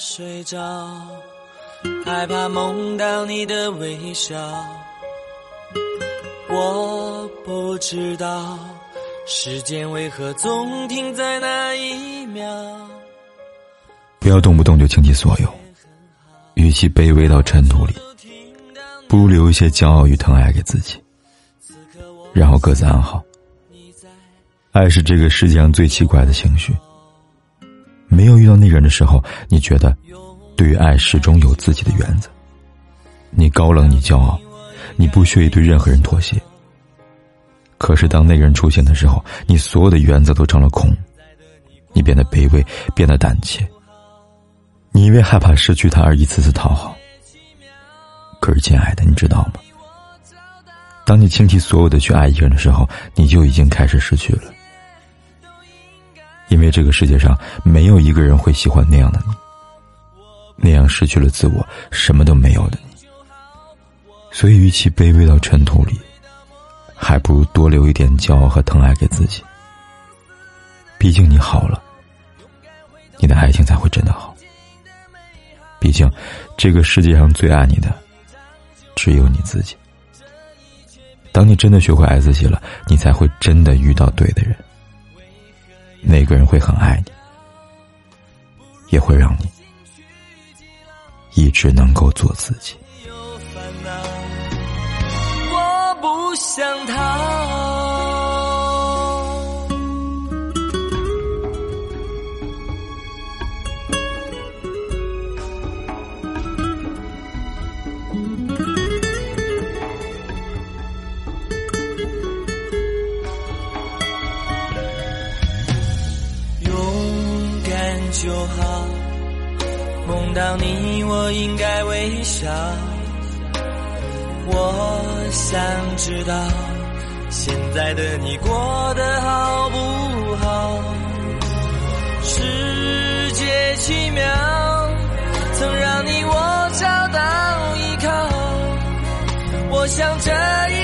睡着，害怕梦到你的微笑。我不知道时间为何总停在那一秒。不要动不动就倾其所有。与其卑微到尘土里，不如留一些骄傲与疼爱给自己，然后各自安好。爱是这个世界上最奇怪的情绪。没有遇到那人的时候，你觉得对于爱始终有自己的原则，你高冷，你骄傲，你不屑于对任何人妥协。可是当那个人出现的时候，你所有的原则都成了空，你变得卑微，变得胆怯。你因为害怕失去他而一次次讨好，可是亲爱的，你知道吗？当你倾其所有的去爱一个人的时候，你就已经开始失去了。因为这个世界上没有一个人会喜欢那样的你，那样失去了自我、什么都没有的你。所以，与其卑微到尘土里，还不如多留一点骄傲和疼爱给自己。毕竟你好了，你的爱情才会真的好。毕竟，这个世界上最爱你的，只有你自己。当你真的学会爱自己了，你才会真的遇到对的人。那个人会很爱你，也会让你一直能够做自己。就好，梦到你我应该微笑。我想知道，现在的你过得好不好？世界奇妙，曾让你我找到依靠。我想这一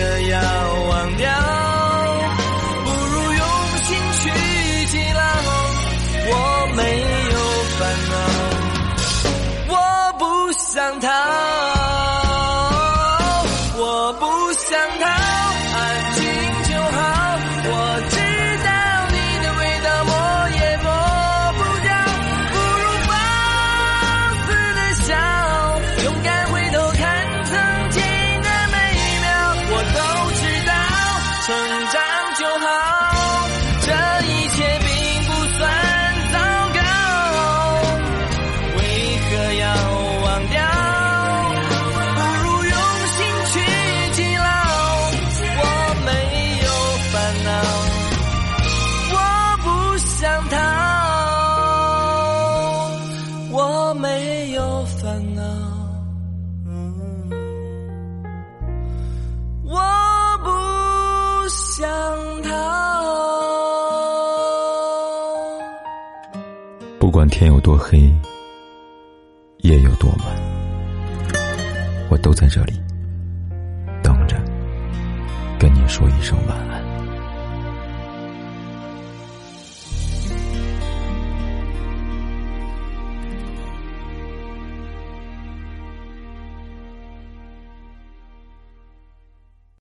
的要忘掉不如用心去记牢我没有烦恼我不想逃我没有烦恼，我不想逃不管天有多黑，夜有多晚，我都在这里等着，跟你说一声晚安。